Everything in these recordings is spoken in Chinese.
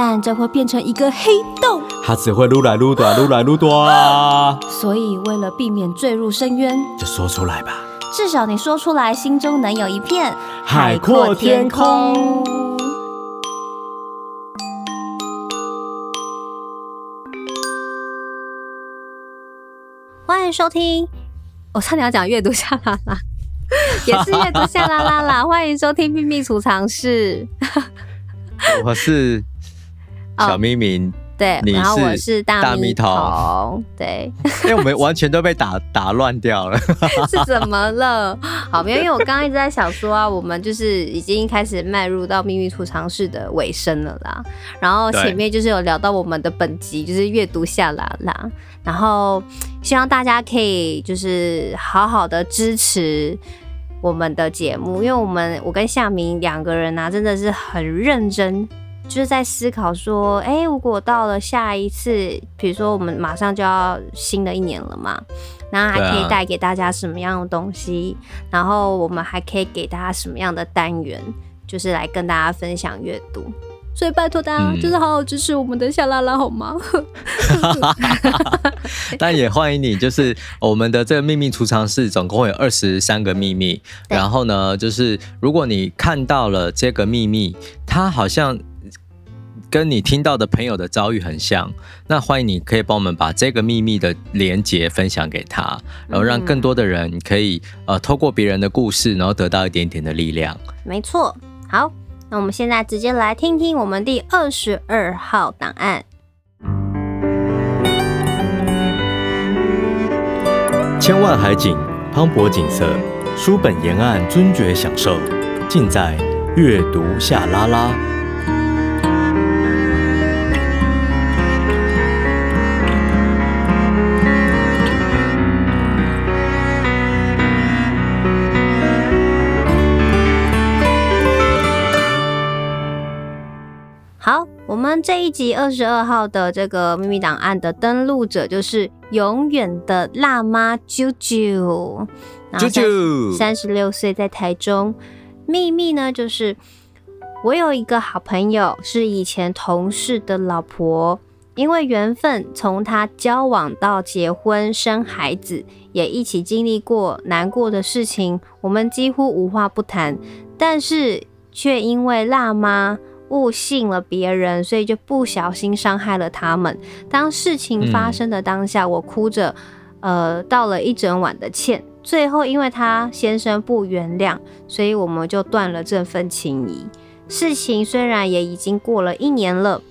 但这会变成一个黑洞，它只会撸来撸短，撸来撸短。所以为了避免坠入深渊，就说出来吧。至少你说出来，心中能有一片海阔天空。欢迎收听，我差点要讲阅读夏拉拉。也是阅读夏拉拉啦，欢迎收听秘密储藏室。我是小咪咪，对，然后我是大咪童，对。因为我们完全都被打打乱掉了，是怎么了？好，没有，因为我刚刚一直在想说啊，我们就是已经开始迈入到秘密储藏室的尾声了啦。然后前面就是有聊到我们的本集，就是阅读夏拉拉，然后。希望大家可以就是好好的支持我们的节目，因为我们我跟夏明两个人啊，真的是很认真，就是在思考说，哎，如果到了下一次，比如说我们马上就要新的一年了嘛，然后还可以带给大家什么样的东西，然后我们还可以给大家什么样的单元，就是来跟大家分享阅读。所以拜托大家，就是好好支持我们的夏拉拉好吗？但也欢迎你，就是我们的这个秘密储藏室，总共有二十三个秘密。然后呢，就是如果你看到了这个秘密，它好像跟你听到的朋友的遭遇很像，那欢迎你可以帮我们把这个秘密的连结分享给他，然后让更多的人可以呃透过别人的故事，然后得到一点点的力量。没错，好。那我们现在直接来听听我们第二十二号档案。千万海景，磅礴景色，书本沿岸尊爵享受，尽在阅读下拉拉。我们这一集二十二号的这个秘密档案的登录者就是永远的辣妈啾啾，啾啾，三十六岁在台中。秘密呢，就是我有一个好朋友，是以前同事的老婆，因为缘分，从他交往到结婚生孩子，也一起经历过难过的事情，我们几乎无话不谈，但是却因为辣妈。误信了别人，所以就不小心伤害了他们。当事情发生的当下，我哭着，呃，道了一整晚的歉。最后，因为他先生不原谅，所以我们就断了这份情谊。事情虽然也已经过了一年了，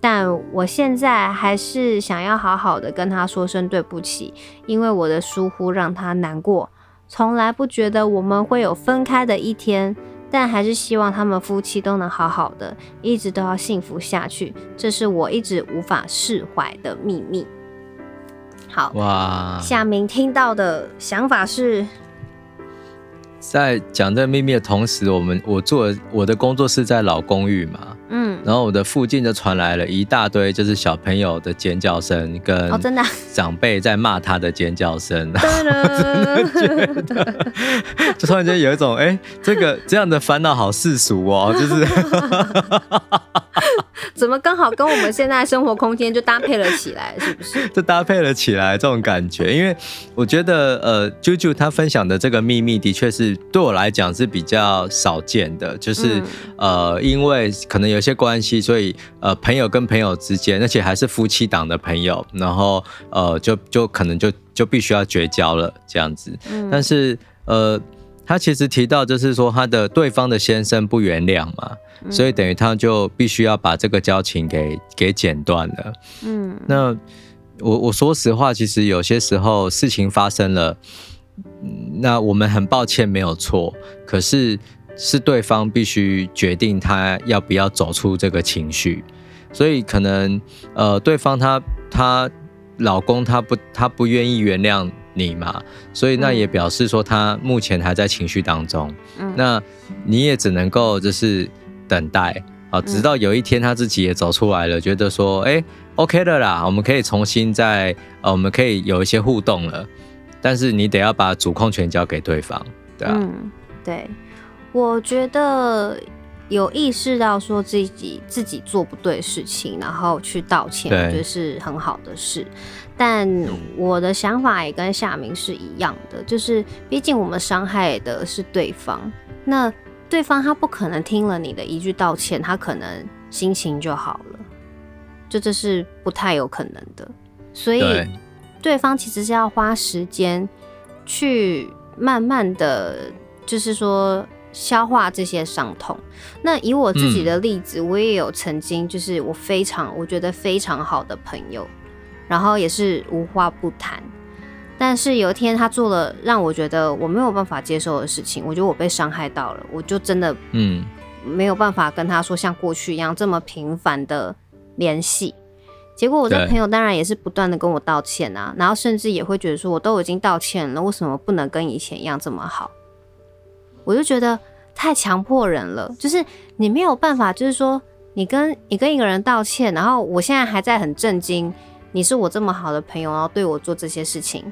但我现在还是想要好好的跟他说声对不起，因为我的疏忽让他难过。从来不觉得我们会有分开的一天。但还是希望他们夫妻都能好好的，一直都要幸福下去。这是我一直无法释怀的秘密。好哇，夏明听到的想法是。在讲这个秘密的同时，我们我做我的工作是在老公寓嘛，嗯，然后我的附近就传来了一大堆就是小朋友的尖叫声跟哦真的长辈在骂他的尖叫声，哦、真的觉得就突然间有一种哎、欸，这个这样的烦恼好世俗哦，就是 怎么刚好跟我们现在生活空间就搭配了起来，是不是？就搭配了起来这种感觉，因为我觉得呃，啾啾他分享的这个秘密的确是。对我来讲是比较少见的，就是、嗯、呃，因为可能有些关系，所以呃，朋友跟朋友之间，而且还是夫妻档的朋友，然后呃，就就可能就就必须要绝交了这样子。嗯、但是呃，他其实提到就是说，他的对方的先生不原谅嘛，嗯、所以等于他就必须要把这个交情给给剪断了。嗯，那我我说实话，其实有些时候事情发生了。那我们很抱歉，没有错。可是是对方必须决定他要不要走出这个情绪。所以可能呃对方他他老公他不他不愿意原谅你嘛，所以那也表示说他目前还在情绪当中，嗯，那你也只能够就是等待啊，直到有一天他自己也走出来了，觉得说哎、欸、OK 的啦，我们可以重新再呃我们可以有一些互动了，但是你得要把主控权交给对方，对啊，嗯，对，我觉得。有意识到说自己自己做不对事情，然后去道歉，我觉得是很好的事。但我的想法也跟夏明是一样的，就是毕竟我们伤害的是对方，那对方他不可能听了你的一句道歉，他可能心情就好了，就这是不太有可能的。所以对方其实是要花时间去慢慢的，就是说。消化这些伤痛。那以我自己的例子，嗯，我也有曾经就是我非常我觉得非常好的朋友，然后也是无话不谈。但是有一天他做了让我觉得我没有办法接受的事情，我觉得我被伤害到了，我就真的嗯没有办法跟他说像过去一样这么频繁的联系。结果我这朋友当然也是不断的跟我道歉啊，然后甚至也会觉得说我都已经道歉了，为什么不能跟以前一样这么好？我就觉得太强迫人了，就是你没有办法，就是说你跟你跟一个人道歉，然后我现在还在很震惊，你是我这么好的朋友，然后对我做这些事情，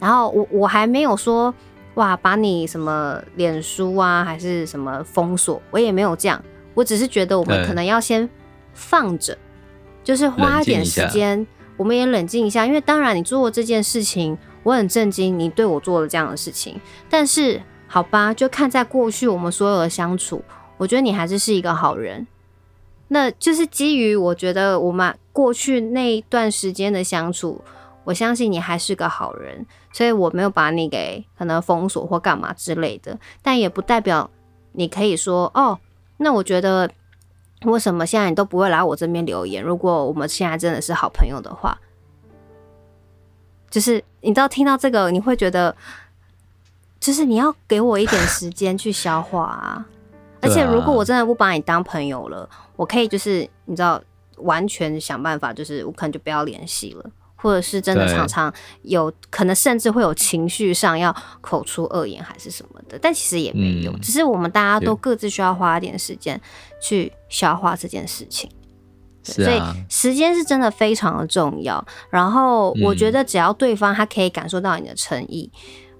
然后我我还没有说哇，把你什么脸书啊还是什么封锁，我也没有这样，我只是觉得我们可能要先放着，就是花一点时间，我们也冷静一下，因为当然你做这件事情，我很震惊，你对我做了这样的事情，但是。好吧，就看在过去我们所有的相处，我觉得你还是是一个好人。那就是基于我觉得我们过去那一段时间的相处，我相信你还是个好人，所以我没有把你给可能封锁或干嘛之类的。但也不代表你可以说哦，那我觉得为什么现在你都不会来我这边留言？如果我们现在真的是好朋友的话，就是你知道听到这个你会觉得。就是你要给我一点时间去消化啊！而且如果我真的不把你当朋友了，我可以就是你知道，完全想办法，就是我可能就不要联系了，或者是真的常常有可能甚至会有情绪上要口出恶言还是什么的，但其实也没有，只是我们大家都各自需要花一点时间去消化这件事情。所以时间是真的非常的重要。然后我觉得只要对方他可以感受到你的诚意。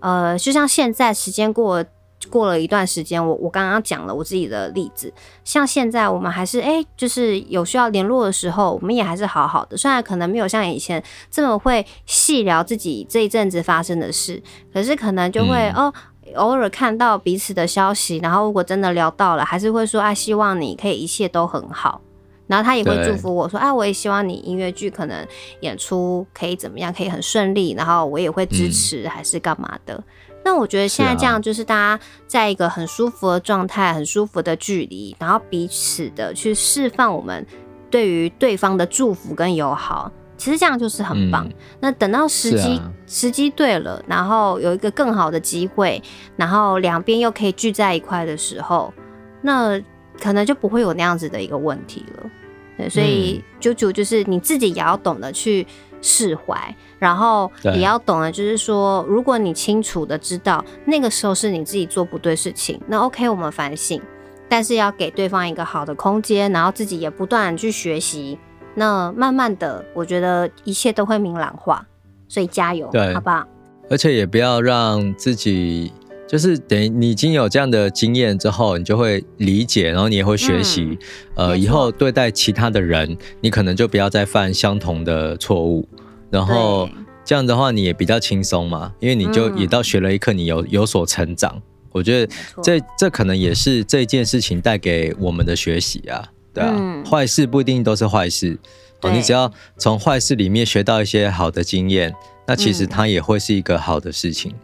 呃，就像现在时间过了过了一段时间，我我刚刚讲了我自己的例子，像现在我们还是哎、欸，就是有需要联络的时候，我们也还是好好的。虽然可能没有像以前这么会细聊自己这一阵子发生的事，可是可能就会、嗯、哦，偶尔看到彼此的消息，然后如果真的聊到了，还是会说啊，希望你可以一切都很好。然后他也会祝福我说：“啊，我也希望你音乐剧可能演出可以怎么样，可以很顺利。然后我也会支持，还是干嘛的。嗯”那我觉得现在这样就是大家在一个很舒服的状态，很舒服的距离，然后彼此的去释放我们对于对方的祝福跟友好，其实这样就是很棒。嗯、那等到时机、啊、时机对了，然后有一个更好的机会，然后两边又可以聚在一块的时候，那。可能就不会有那样子的一个问题了，对，所以啾啾就是你自己也要懂得去释怀，然后也要懂得就是说，如果你清楚的知道那个时候是你自己做不对事情，那 OK 我们反省，但是要给对方一个好的空间，然后自己也不断去学习，那慢慢的，我觉得一切都会明朗化，所以加油，好不好？而且也不要让自己。就是等于你已经有这样的经验之后，你就会理解，然后你也会学习，嗯、呃，以后对待其他的人，你可能就不要再犯相同的错误，然后这样的话你也比较轻松嘛，因为你就也到学了一课，你有有所成长。嗯、我觉得这这可能也是这件事情带给我们的学习啊，对啊，嗯、坏事不一定都是坏事，哦，你只要从坏事里面学到一些好的经验，那其实它也会是一个好的事情。嗯、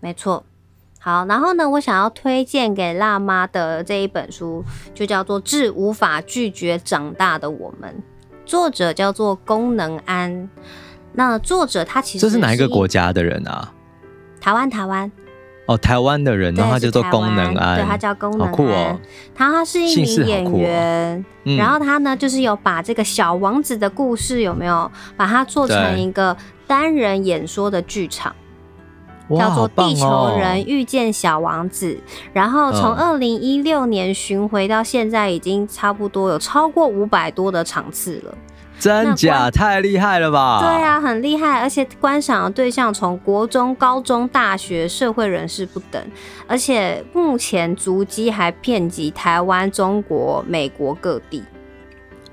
没错。好，然后呢，我想要推荐给辣妈的这一本书，就叫做《致无法拒绝长大的我们》，作者叫做功能安。那作者他其实是，这是哪一个国家的人啊？台湾，台湾。哦，台湾的人，然后他叫做功能安，对，他叫功能安，好酷哦。他他是一名演员，哦嗯、然后他呢就是有把这个小王子的故事有没有把它做成一个单人演说的剧场，叫做《地球人遇见小王子》，哦、然后从二零一六年巡回到现在，已经差不多有超过五百多的场次了。真假太厉害了吧？对啊，很厉害，而且观赏的对象从国中、高中、大学、社会人士不等，而且目前足迹还遍及台湾、中国、美国各地。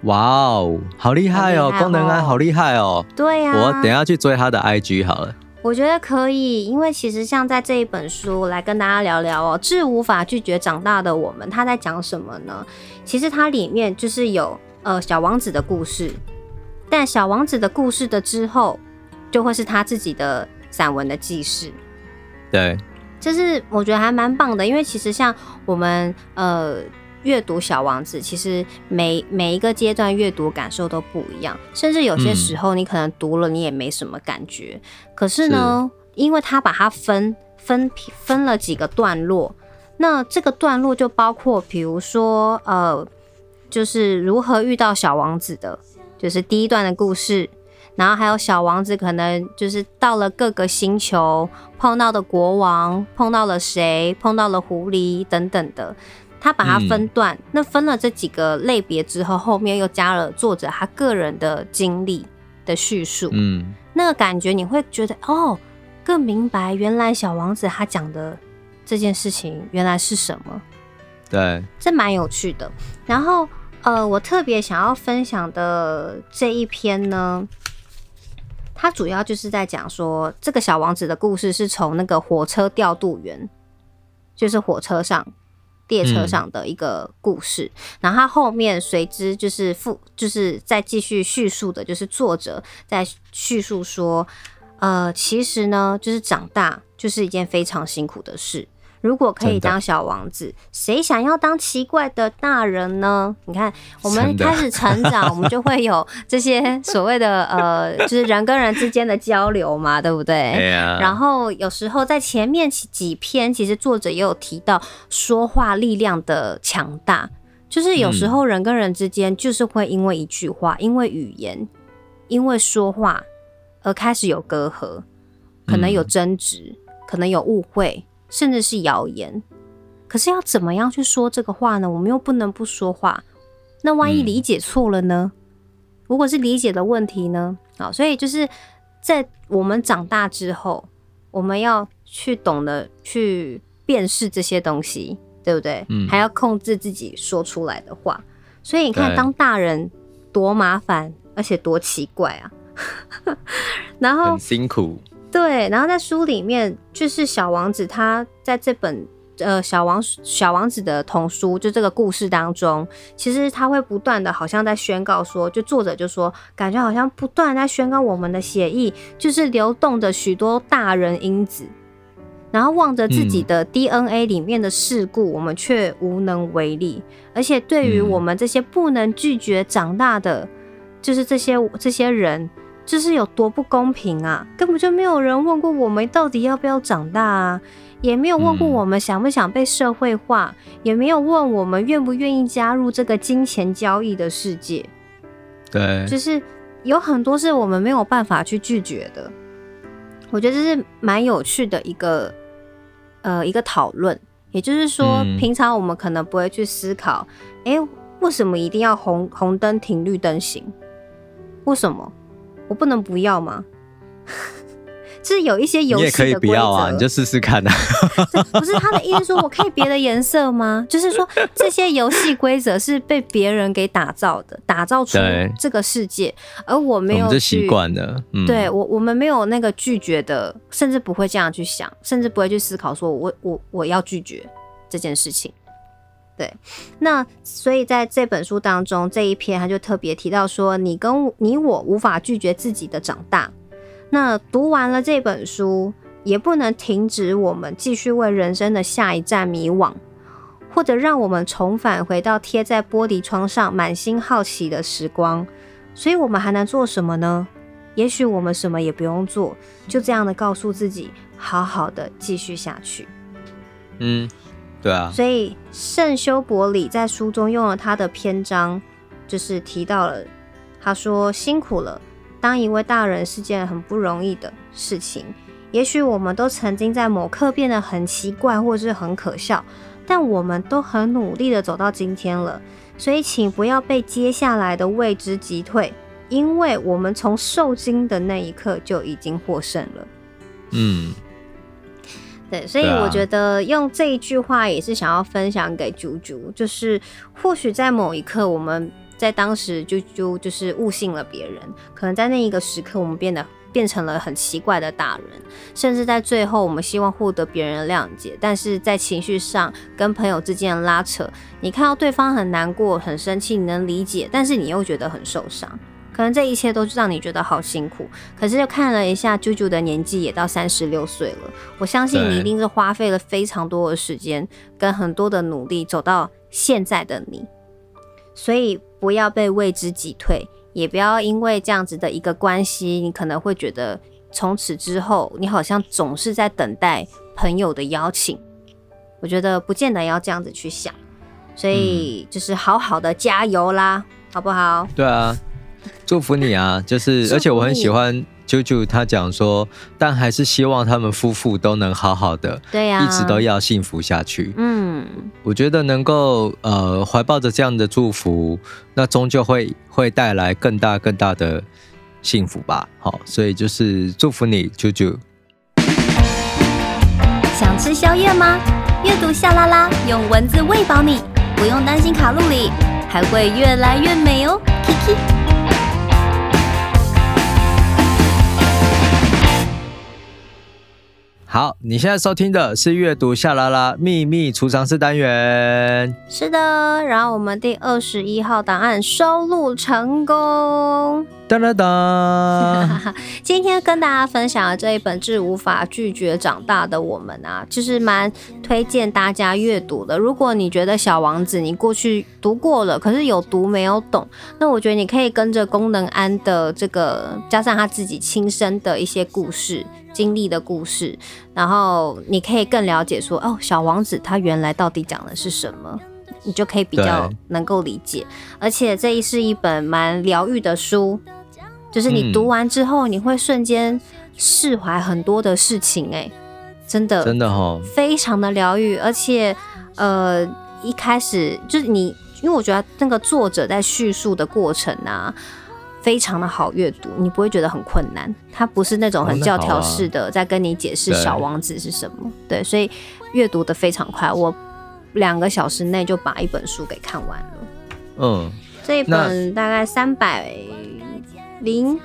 哇哦，好厉害哦！功能安好厉害哦。对呀、啊，我等一下去追他的 IG 好了。我觉得可以，因为其实像在这一本书来跟大家聊聊哦，《致无法拒绝长大的我们》，他在讲什么呢？其实它里面就是有呃小王子的故事。但小王子的故事的之后，就会是他自己的散文的记事。对，这是我觉得还蛮棒的，因为其实像我们呃阅读小王子，其实每每一个阶段阅读感受都不一样，甚至有些时候你可能读了你也没什么感觉。嗯、可是呢，是因为他把它分分分了几个段落，那这个段落就包括比如说呃，就是如何遇到小王子的。就是第一段的故事，然后还有小王子可能就是到了各个星球，碰到的国王，碰到了谁，碰到了狐狸等等的，他把它分段，嗯、那分了这几个类别之后，后面又加了作者他个人的经历的叙述，嗯，那个感觉你会觉得哦，更明白原来小王子他讲的这件事情原来是什么，对，这蛮有趣的，然后。呃，我特别想要分享的这一篇呢，它主要就是在讲说，这个小王子的故事是从那个火车调度员，就是火车上、列车上的一个故事。嗯、然后他后面随之就是复，就是再继续叙述的，就是作者在叙述说，呃，其实呢，就是长大就是一件非常辛苦的事。如果可以当小王子，谁想要当奇怪的大人呢？你看，我们开始成长，我们就会有这些所谓的呃，就是人跟人之间的交流嘛，对不对？然后有时候在前面几篇，其实作者也有提到说话力量的强大，就是有时候人跟人之间就是会因为一句话、因为语言、因为说话而开始有隔阂，可能有争执，可能有误会。甚至是谣言，可是要怎么样去说这个话呢？我们又不能不说话，那万一理解错了呢？嗯、如果是理解的问题呢？好，所以就是在我们长大之后，我们要去懂得去辨识这些东西，对不对？嗯，还要控制自己说出来的话。所以你看，当大人多麻烦，而且多奇怪啊！然后很辛苦。对，然后在书里面，就是小王子他在这本呃小王小王子的童书，就这个故事当中，其实他会不断的，好像在宣告说，就作者就说，感觉好像不断在宣告我们的血液就是流动着许多大人因子，然后望着自己的 DNA 里面的事故，嗯、我们却无能为力，而且对于我们这些不能拒绝长大的，就是这些这些人。这是有多不公平啊！根本就没有人问过我们到底要不要长大啊，也没有问过我们想不想被社会化，嗯、也没有问我们愿不愿意加入这个金钱交易的世界。对，就是有很多是我们没有办法去拒绝的。我觉得这是蛮有趣的一个呃一个讨论。也就是说，嗯、平常我们可能不会去思考，哎，为什么一定要红红灯停绿灯行？为什么？我不能不要吗？就是有一些游戏的规则，你也可以不要啊，你就试试看啊。不是他的意思，说我可以别的颜色吗？就是说这些游戏规则是被别人给打造的，打造出这个世界，而我没有习惯的。嗯、对我，我们没有那个拒绝的，甚至不会这样去想，甚至不会去思考，说我我我要拒绝这件事情。对，那所以在这本书当中，这一篇他就特别提到说，你跟你我无法拒绝自己的长大。那读完了这本书，也不能停止我们继续为人生的下一站迷惘，或者让我们重返回到贴在玻璃窗上满心好奇的时光。所以我们还能做什么呢？也许我们什么也不用做，就这样的告诉自己，好好的继续下去。嗯，对啊。所以圣修伯里在书中用了他的篇章，就是提到了，他说辛苦了，当一位大人是件很不容易的事情。也许我们都曾经在某刻变得很奇怪，或是很可笑，但我们都很努力的走到今天了。所以，请不要被接下来的未知击退，因为我们从受惊的那一刻就已经获胜了。嗯，对，所以我觉得用这一句话也是想要分享给猪猪，就是或许在某一刻，我们在当时就就就是误信了别人，可能在那一个时刻，我们变得。变成了很奇怪的大人，甚至在最后，我们希望获得别人的谅解，但是在情绪上跟朋友之间的拉扯，你看到对方很难过、很生气，你能理解，但是你又觉得很受伤，可能这一切都让你觉得好辛苦。可是又看了一下啾啾的年纪也到三十六岁了，我相信你一定是花费了非常多的时间跟很多的努力走到现在的你，所以不要被未知击退。也不要因为这样子的一个关系，你可能会觉得从此之后，你好像总是在等待朋友的邀请。我觉得不见得要这样子去想，所以就是好好的加油啦，好不好？对啊，祝福你啊！就是，而且我很喜欢。啾啾他讲说，但还是希望他们夫妇都能好好的，对呀、啊，一直都要幸福下去。嗯，我觉得能够呃怀抱着这样的祝福，那终究会会带来更大更大的幸福吧。好，所以就是祝福你，啾啾。想吃宵夜吗？阅读夏拉拉，用文字喂饱你，不用担心卡路里，还会越来越美哦。Kiki。好，你现在收听的是阅读夏拉拉秘密储藏室单元。是的，然后我们第二十一号档案收录成功。哒哒哒！今天跟大家分享的这一本《是无法拒绝长大的我们》啊，就是蛮推荐大家阅读的。如果你觉得《小王子》你过去读过了，可是有读没有懂，那我觉得你可以跟着宫能安的这个，加上他自己亲身的一些故事、经历的故事，然后你可以更了解说，哦，《小王子》他原来到底讲的是什么。你就可以比较能够理解，而且这一是一本蛮疗愈的书，就是你读完之后，你会瞬间释怀很多的事情，欸，哎，真的，真的哈，非常的疗愈，而且呃，一开始就是你，因为我觉得那个作者在叙述的过程啊，非常的好阅读，你不会觉得很困难，他不是那种很教条式的在跟你解释小王子是什么，对，对，所以阅读的非常快，我。两个小时内就把一本书给看完了。嗯，这一本大概三百零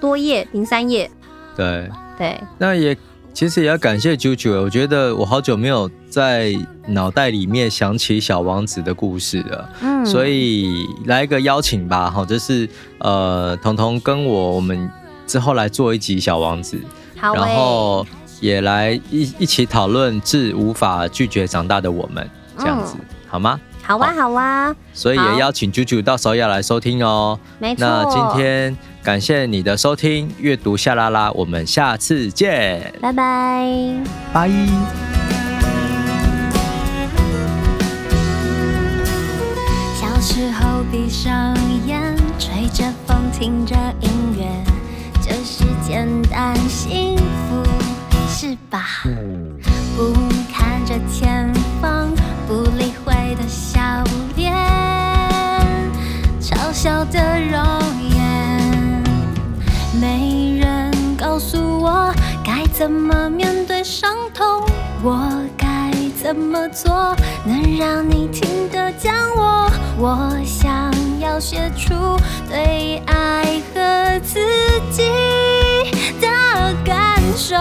多页，零三页。对对，那也其实也要感谢九九，我觉得我好久没有在脑袋里面想起小王子的故事了。嗯，所以来一个邀请吧，好，就是呃，彤彤跟我，我们之后来做一集小王子，好欸，然后也来一一起讨论致无法拒绝长大的我们。这样子、嗯、好吗？好啊，好啊。所以也邀请九九到时候要来收听哦。没错。那今天感谢你的收听，阅读夏拉拉，我们下次见，拜拜，拜。小时候闭上眼，吹着风，听着音乐，就是简单幸福，是吧？笑的容颜，没人告诉我该怎么面对伤痛，我该怎么做能让你听得见我？我想要写出对爱和自己的感受。